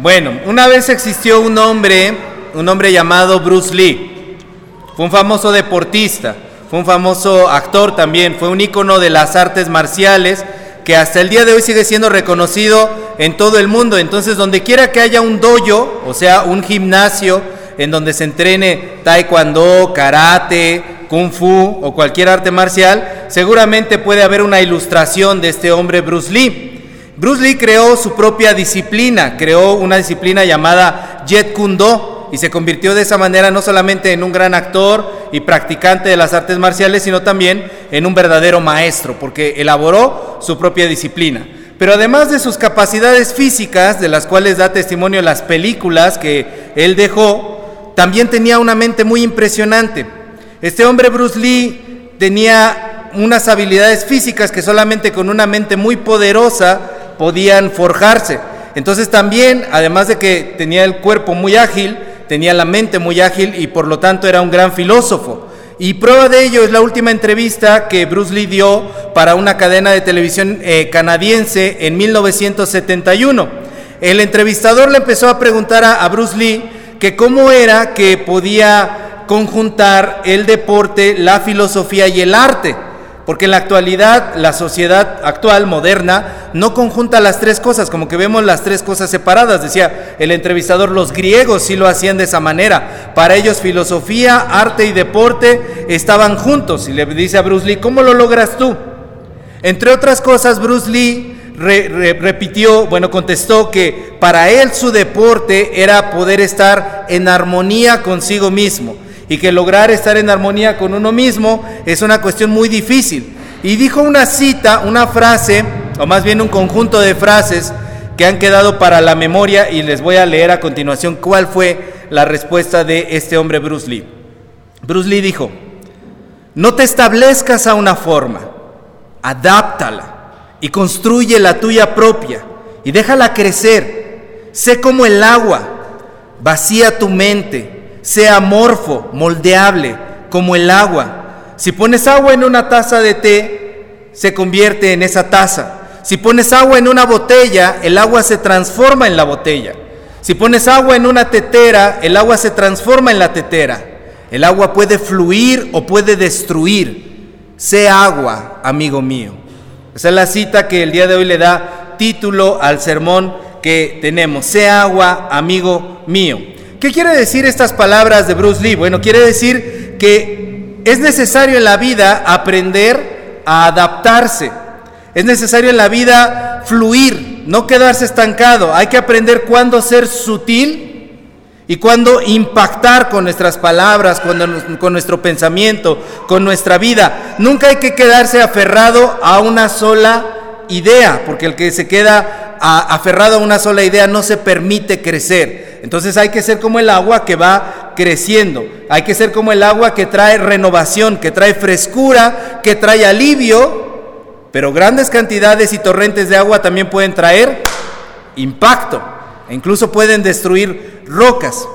Bueno, una vez existió un hombre, un hombre llamado Bruce Lee. Fue un famoso deportista, fue un famoso actor también, fue un ícono de las artes marciales que hasta el día de hoy sigue siendo reconocido en todo el mundo. Entonces, donde quiera que haya un dojo, o sea, un gimnasio en donde se entrene taekwondo, karate, kung fu o cualquier arte marcial, seguramente puede haber una ilustración de este hombre Bruce Lee. Bruce Lee creó su propia disciplina, creó una disciplina llamada Jet Kundo y se convirtió de esa manera no solamente en un gran actor y practicante de las artes marciales, sino también en un verdadero maestro, porque elaboró su propia disciplina. Pero además de sus capacidades físicas, de las cuales da testimonio las películas que él dejó, también tenía una mente muy impresionante. Este hombre Bruce Lee tenía unas habilidades físicas que solamente con una mente muy poderosa podían forjarse. Entonces también, además de que tenía el cuerpo muy ágil, tenía la mente muy ágil y por lo tanto era un gran filósofo. Y prueba de ello es la última entrevista que Bruce Lee dio para una cadena de televisión eh, canadiense en 1971. El entrevistador le empezó a preguntar a, a Bruce Lee que cómo era que podía conjuntar el deporte, la filosofía y el arte. Porque en la actualidad, la sociedad actual, moderna, no conjunta las tres cosas, como que vemos las tres cosas separadas. Decía el entrevistador, los griegos sí lo hacían de esa manera. Para ellos filosofía, arte y deporte estaban juntos. Y le dice a Bruce Lee, ¿cómo lo logras tú? Entre otras cosas, Bruce Lee repitió, bueno, contestó que para él su deporte era poder estar en armonía consigo mismo y que lograr estar en armonía con uno mismo es una cuestión muy difícil. Y dijo una cita, una frase, o más bien un conjunto de frases que han quedado para la memoria y les voy a leer a continuación cuál fue la respuesta de este hombre Bruce Lee. Bruce Lee dijo, no te establezcas a una forma, adáptala y construye la tuya propia y déjala crecer. Sé como el agua, vacía tu mente sea amorfo, moldeable, como el agua. Si pones agua en una taza de té, se convierte en esa taza. Si pones agua en una botella, el agua se transforma en la botella. Si pones agua en una tetera, el agua se transforma en la tetera. El agua puede fluir o puede destruir. Sé agua, amigo mío. Esa es la cita que el día de hoy le da título al sermón que tenemos. Sé agua, amigo mío. ¿Qué quiere decir estas palabras de Bruce Lee? Bueno, quiere decir que es necesario en la vida aprender a adaptarse. Es necesario en la vida fluir, no quedarse estancado. Hay que aprender cuándo ser sutil y cuándo impactar con nuestras palabras, con nuestro pensamiento, con nuestra vida. Nunca hay que quedarse aferrado a una sola idea, porque el que se queda aferrado a una sola idea no se permite crecer. Entonces hay que ser como el agua que va creciendo. Hay que ser como el agua que trae renovación, que trae frescura, que trae alivio. Pero grandes cantidades y torrentes de agua también pueden traer impacto. E incluso pueden destruir rocas.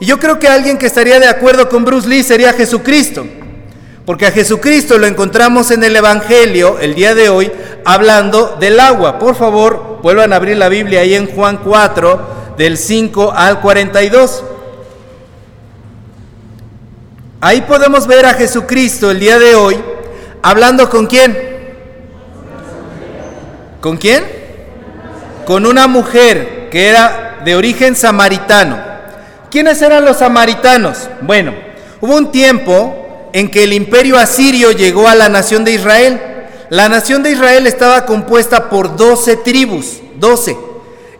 Y yo creo que alguien que estaría de acuerdo con Bruce Lee sería Jesucristo. Porque a Jesucristo lo encontramos en el Evangelio el día de hoy hablando del agua. Por favor, vuelvan a abrir la Biblia ahí en Juan 4, del 5 al 42. Ahí podemos ver a Jesucristo el día de hoy hablando con quién. ¿Con quién? Con una mujer que era de origen samaritano. ¿Quiénes eran los samaritanos? Bueno, hubo un tiempo en que el imperio asirio llegó a la nación de Israel. La nación de Israel estaba compuesta por 12 tribus, 12.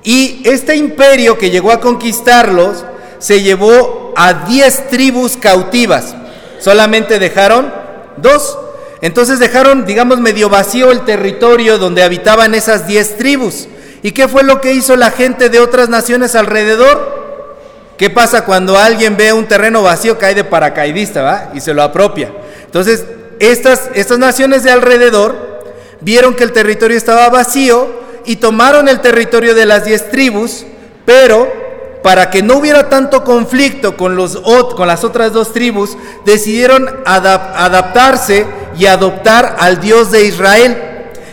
Y este imperio que llegó a conquistarlos se llevó a 10 tribus cautivas. Solamente dejaron dos. Entonces dejaron, digamos, medio vacío el territorio donde habitaban esas 10 tribus. ¿Y qué fue lo que hizo la gente de otras naciones alrededor? ¿Qué pasa cuando alguien ve un terreno vacío, cae de paracaidista, ¿va? Y se lo apropia. Entonces, estas, estas naciones de alrededor vieron que el territorio estaba vacío y tomaron el territorio de las diez tribus, pero para que no hubiera tanto conflicto con, los, con las otras dos tribus, decidieron adaptarse y adoptar al Dios de Israel.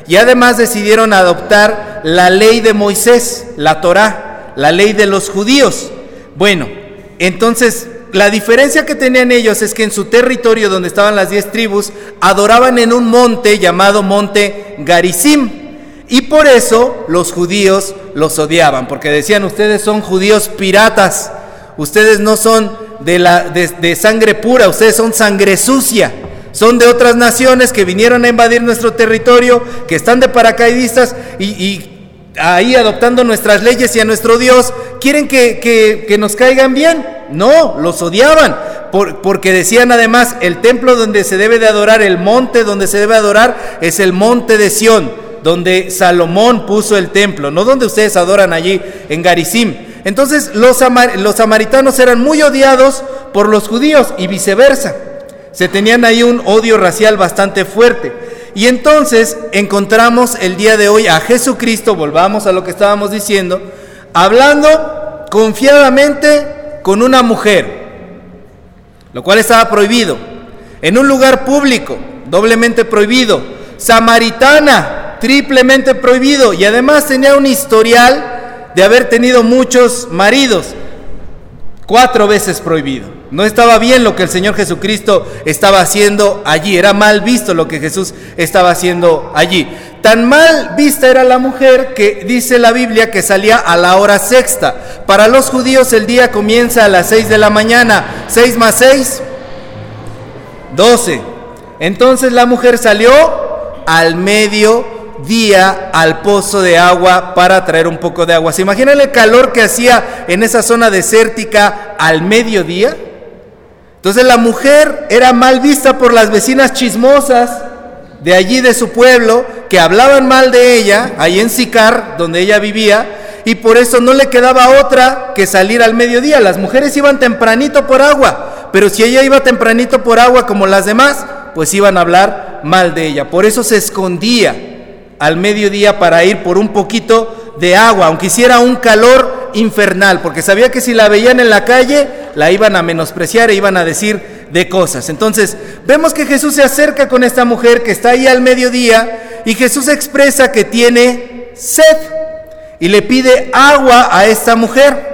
Y además decidieron adoptar la ley de Moisés, la Torá, la ley de los judíos. Bueno, entonces la diferencia que tenían ellos es que en su territorio donde estaban las diez tribus, adoraban en un monte llamado monte Garizim. Y por eso los judíos los odiaban, porque decían, ustedes son judíos piratas, ustedes no son de, la, de, sangre pura, ustedes son sangre sucia, son de otras naciones que vinieron a invadir nuestro territorio, que están de paracaidistas y, ahí adoptando nuestras leyes y a nuestro Dios, quieren que, nos caigan bien. No, los odiaban, porque decían además, el templo donde se debe de adorar, el monte donde se debe adorar, es el monte de Sión, donde Salomón puso el templo, no donde ustedes adoran allí en Garizim. Entonces los, los samaritanos eran muy odiados por los judíos y viceversa. Se tenían ahí un odio racial bastante fuerte. Y entonces encontramos el día de hoy a Jesucristo, volvamos a lo que estábamos diciendo, hablando confiadamente con una mujer, lo cual estaba prohibido, en un lugar público, doblemente prohibido, samaritana, triplemente prohibido, y además tenía un historial de haber tenido muchos maridos, cuatro veces prohibido. No estaba bien lo que el Señor Jesucristo estaba haciendo allí, era mal visto lo que Jesús estaba haciendo allí. Tan mal vista era la mujer que dice la Biblia que salía a la hora sexta. Para los judíos el día comienza a las seis de la mañana. ¿Seis más seis? Doce. Entonces la mujer salió al medio día al pozo de agua para traer un poco de agua. ¿Se imaginan el calor que hacía en esa zona desértica al mediodía? Entonces la mujer era mal vista por las vecinas chismosas de allí de su pueblo que hablaban mal de ella, ahí en Sicar, donde ella vivía, y por eso no le quedaba otra que salir al mediodía. Las mujeres iban tempranito por agua, pero si ella iba tempranito por agua como las demás, pues iban a hablar mal de ella. Por eso se escondía al mediodía para ir por un poquito de agua, aunque hiciera un calor infernal, porque sabía que si la veían en la calle, la iban a menospreciar e iban a decir de cosas. Entonces, vemos que Jesús se acerca con esta mujer que está ahí al mediodía y Jesús expresa que tiene sed y le pide agua a esta mujer.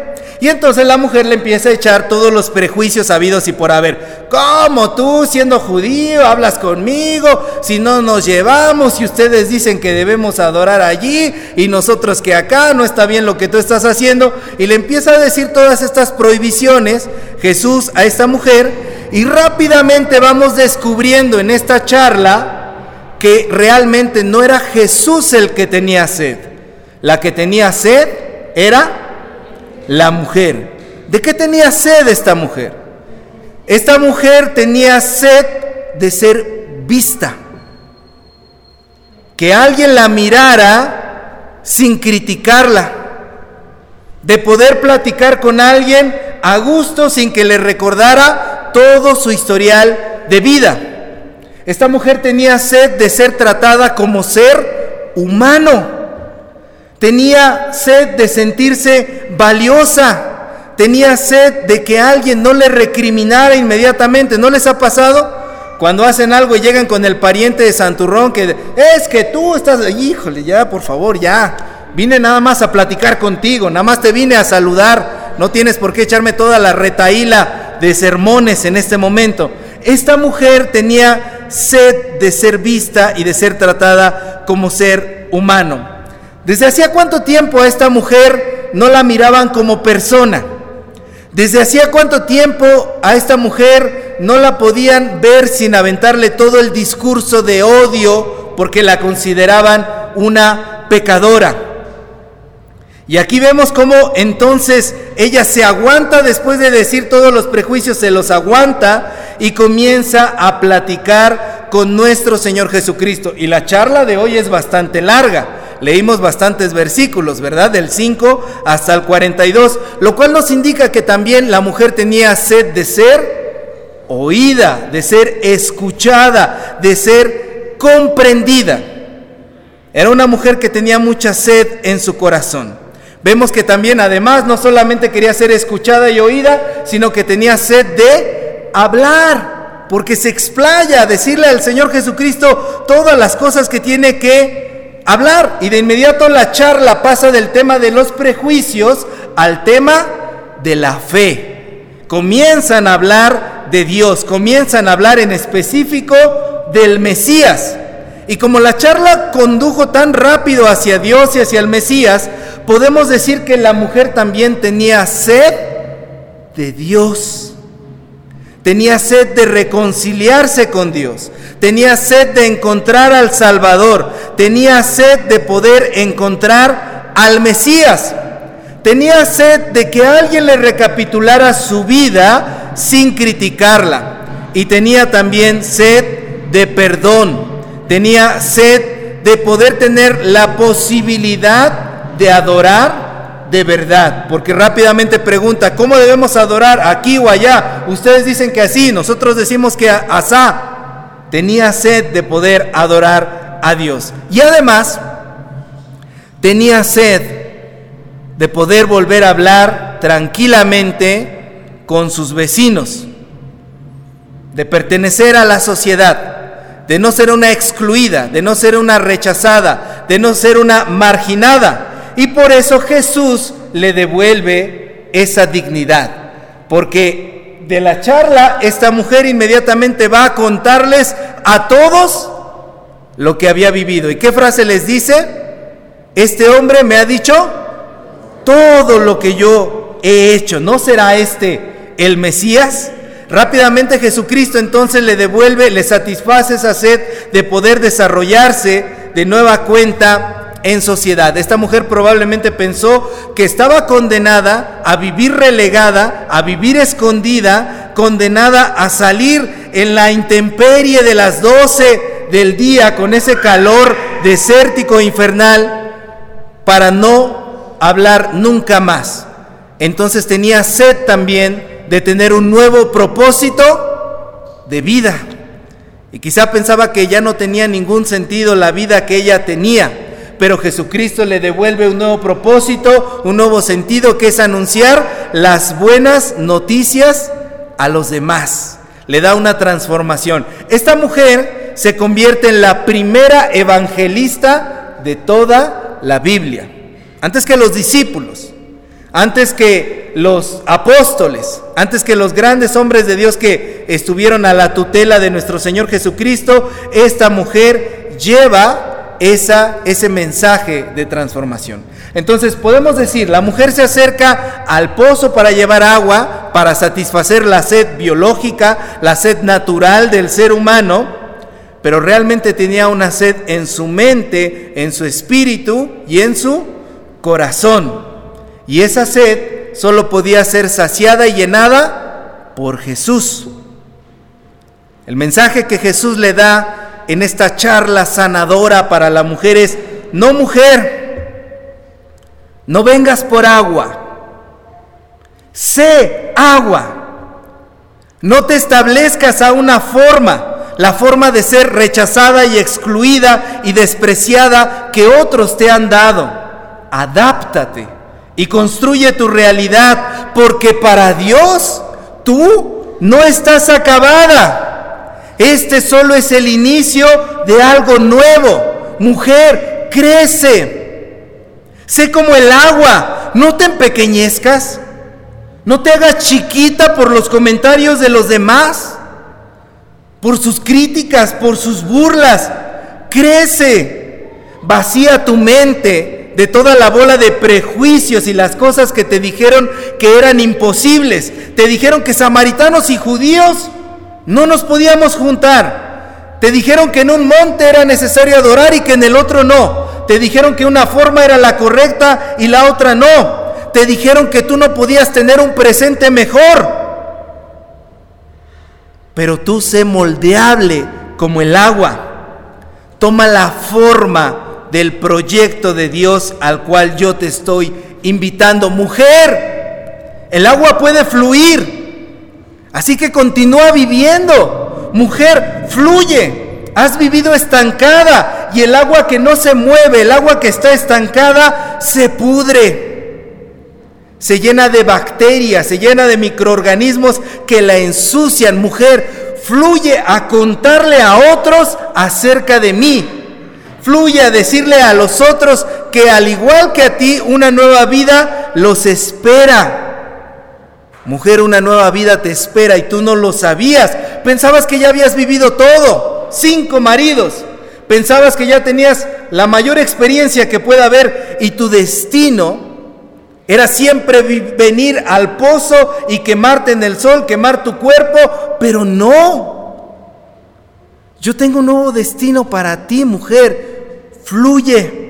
Y entonces la mujer le empieza a echar todos los prejuicios habidos y por haber. ¿Cómo tú, siendo judío, hablas conmigo? Si no nos llevamos, y ustedes dicen que debemos adorar allí y nosotros que acá no está bien lo que tú estás haciendo. Y le empieza a decir todas estas prohibiciones Jesús a esta mujer. Y rápidamente vamos descubriendo en esta charla que realmente no era Jesús el que tenía sed. La que tenía sed era la mujer. ¿De qué tenía sed esta mujer? Esta mujer tenía sed de ser vista. Que alguien la mirara sin criticarla. De poder platicar con alguien a gusto sin que le recordara todo su historial de vida. Esta mujer tenía sed de ser tratada como ser humano tenía sed de sentirse valiosa, tenía sed de que alguien no le recriminara inmediatamente. ¿No les ha pasado? Cuando hacen algo y llegan con el pariente de Santurrón que es que tú estás, híjole, ya, por favor, ya. Vine nada más a platicar contigo, nada más te vine a saludar. No tienes por qué echarme toda la retaíla de sermones en este momento. Esta mujer tenía sed de ser vista y de ser tratada como ser humano. ¿Desde hacía cuánto tiempo a esta mujer no la miraban como persona? ¿Desde hacía cuánto tiempo a esta mujer no la podían ver sin aventarle todo el discurso de odio porque la consideraban una pecadora? Y aquí vemos cómo entonces ella se aguanta después de decir todos los prejuicios, se los aguanta y comienza a platicar con nuestro Señor Jesucristo. Y la charla de hoy es bastante larga leímos bastantes versículos, ¿verdad? Del 5 hasta el 42, lo cual nos indica que también la mujer tenía sed de ser oída, de ser escuchada, de ser comprendida. Era una mujer que tenía mucha sed en su corazón. Vemos que también además no solamente quería ser escuchada y oída, sino que tenía sed de hablar, porque se explaya a decirle al Señor Jesucristo todas las cosas que tiene que hablar y de inmediato la charla pasa del tema de los prejuicios al tema de la fe. Comienzan a hablar de Dios, comienzan a hablar en específico del Mesías. Y como la charla condujo tan rápido hacia Dios y hacia el Mesías, podemos decir que la mujer también tenía sed de Dios. Tenía sed de reconciliarse con Dios. Tenía sed de encontrar al Salvador. Tenía sed de poder encontrar al Mesías. Tenía sed de que alguien le recapitulara su vida sin criticarla. Y tenía también sed de perdón. Tenía sed de poder tener la posibilidad de adorar de verdad, porque rápidamente pregunta, ¿cómo debemos adorar aquí o allá? Ustedes dicen que así, nosotros decimos que asá. Tenía sed de poder adorar a Dios. Y además, tenía sed de poder volver a hablar tranquilamente con sus vecinos, de pertenecer a la sociedad, de no ser una excluida, de no ser una rechazada, de no ser una marginada y por eso Jesús le devuelve esa dignidad. Porque de la charla esta mujer inmediatamente va a contarles a todos lo que había vivido. ¿Y qué frase les dice? Este hombre me ha dicho todo lo que yo he hecho. ¿No será este el Mesías? Rápidamente Jesucristo entonces le devuelve, le satisface esa sed de poder desarrollarse de nueva cuenta en sociedad. Esta mujer probablemente pensó que estaba condenada a vivir relegada, a vivir escondida, condenada a salir en la intemperie de las 12 del día con ese calor desértico e infernal para no hablar nunca más. Entonces tenía sed también de tener un nuevo propósito de vida. Y quizá pensaba que ya no tenía ningún sentido la vida que ella tenía pero Jesucristo le devuelve un nuevo propósito, un nuevo sentido, que es anunciar las buenas noticias a los demás. Le da una transformación. Esta mujer se convierte en la primera evangelista de toda la Biblia. Antes que los discípulos, antes que los apóstoles, antes que los grandes hombres de Dios que estuvieron a la tutela de nuestro Señor Jesucristo, esta mujer lleva esa, ese mensaje de transformación. Entonces podemos decir, la mujer se acerca al pozo para llevar agua, para satisfacer la sed biológica, la sed natural del ser humano, pero realmente tenía una sed en su mente, en su espíritu y en su corazón. Y esa sed solo podía ser saciada y llenada por Jesús. El mensaje que Jesús le da en esta charla sanadora para la mujer es, no mujer, no vengas por agua, sé agua, no te establezcas a una forma, la forma de ser rechazada y excluida y despreciada que otros te han dado. Adáptate y construye tu realidad, porque para Dios tú no estás acabada. Este solo es el inicio de algo nuevo. Mujer, crece. Sé como el agua. No te empequeñezcas. No te hagas chiquita por los comentarios de los demás. Por sus críticas, por sus burlas. Crece. Vacía tu mente de toda la bola de prejuicios y las cosas que te dijeron que eran imposibles. Te dijeron que samaritanos y judíos no nos podíamos juntar. Te dijeron que en un monte era necesario adorar y que en el otro no. Te dijeron que una forma era la correcta y la otra no. Te dijeron que tú no podías tener un presente mejor. Pero tú sé moldeable como el agua. Toma la forma del proyecto de Dios al cual yo te estoy invitando. Mujer, el agua puede fluir Así que continúa viviendo. Mujer, fluye. Has vivido estancada y el agua que no se mueve, el agua que está estancada, se pudre. Se llena de bacterias, se llena de microorganismos que la ensucian. Mujer, fluye a contarle a otros acerca de mí. Fluye a decirle a los otros que al igual que a ti, una nueva vida los espera. Mujer, una nueva vida te espera y tú no lo sabías. Pensabas que ya habías vivido todo. Cinco maridos. Pensabas que ya tenías la mayor experiencia que pueda haber y tu destino era siempre venir al pozo y quemarte en el sol, quemar tu cuerpo, pero no. Yo tengo un nuevo destino para ti, mujer. Fluye.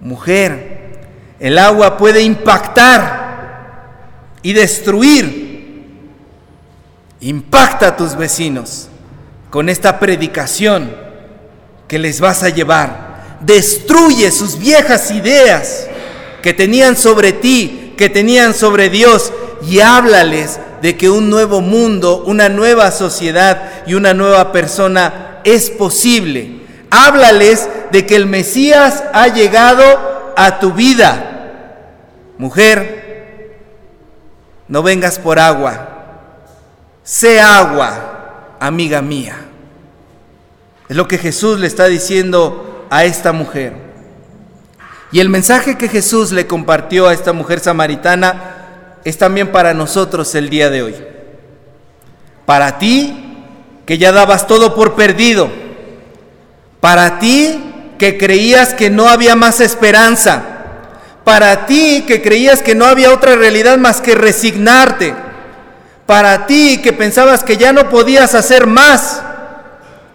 Mujer, el agua puede impactar y destruir. Impacta a tus vecinos con esta predicación que les vas a llevar. Destruye sus viejas ideas que tenían sobre ti, que tenían sobre Dios, y háblales de que un nuevo mundo, una nueva sociedad y una nueva persona es posible. Háblales de que el Mesías ha llegado a tu vida. Mujer, no vengas por agua, sé agua, amiga mía. Es lo que Jesús le está diciendo a esta mujer. Y el mensaje que Jesús le compartió a esta mujer samaritana es también para nosotros el día de hoy. Para ti que ya dabas todo por perdido. Para ti que creías que no había más esperanza. Para ti que creías que no había otra realidad más que resignarte. Para ti que pensabas que ya no podías hacer más.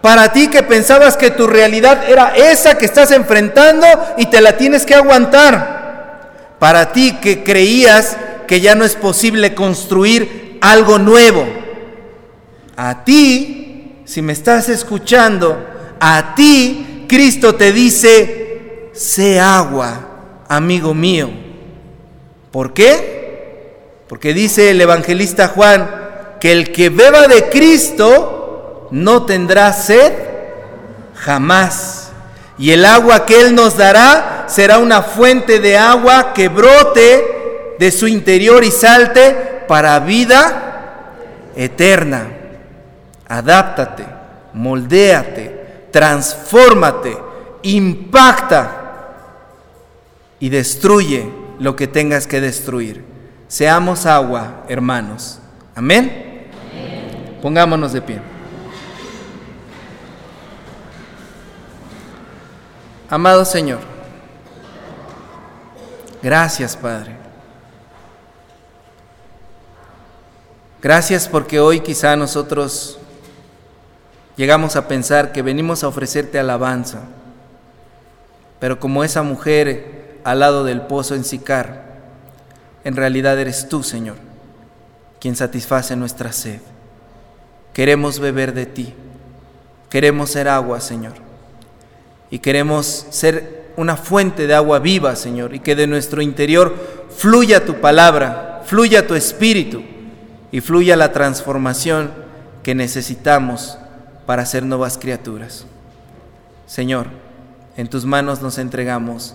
Para ti que pensabas que tu realidad era esa que estás enfrentando y te la tienes que aguantar. Para ti que creías que ya no es posible construir algo nuevo. A ti, si me estás escuchando, a ti Cristo te dice, sé agua, amigo mío. ¿Por qué? Porque dice el evangelista Juan que el que beba de Cristo, no tendrá sed jamás. Y el agua que Él nos dará será una fuente de agua que brote de su interior y salte para vida eterna. Adáptate, moldéate, transfórmate, impacta y destruye lo que tengas que destruir. Seamos agua, hermanos. Amén. Pongámonos de pie. Amado Señor, gracias Padre. Gracias porque hoy quizá nosotros llegamos a pensar que venimos a ofrecerte alabanza, pero como esa mujer al lado del pozo en Sicar, en realidad eres tú, Señor, quien satisface nuestra sed. Queremos beber de ti, queremos ser agua, Señor y queremos ser una fuente de agua viva, Señor, y que de nuestro interior fluya tu palabra, fluya tu espíritu y fluya la transformación que necesitamos para ser nuevas criaturas. Señor, en tus manos nos entregamos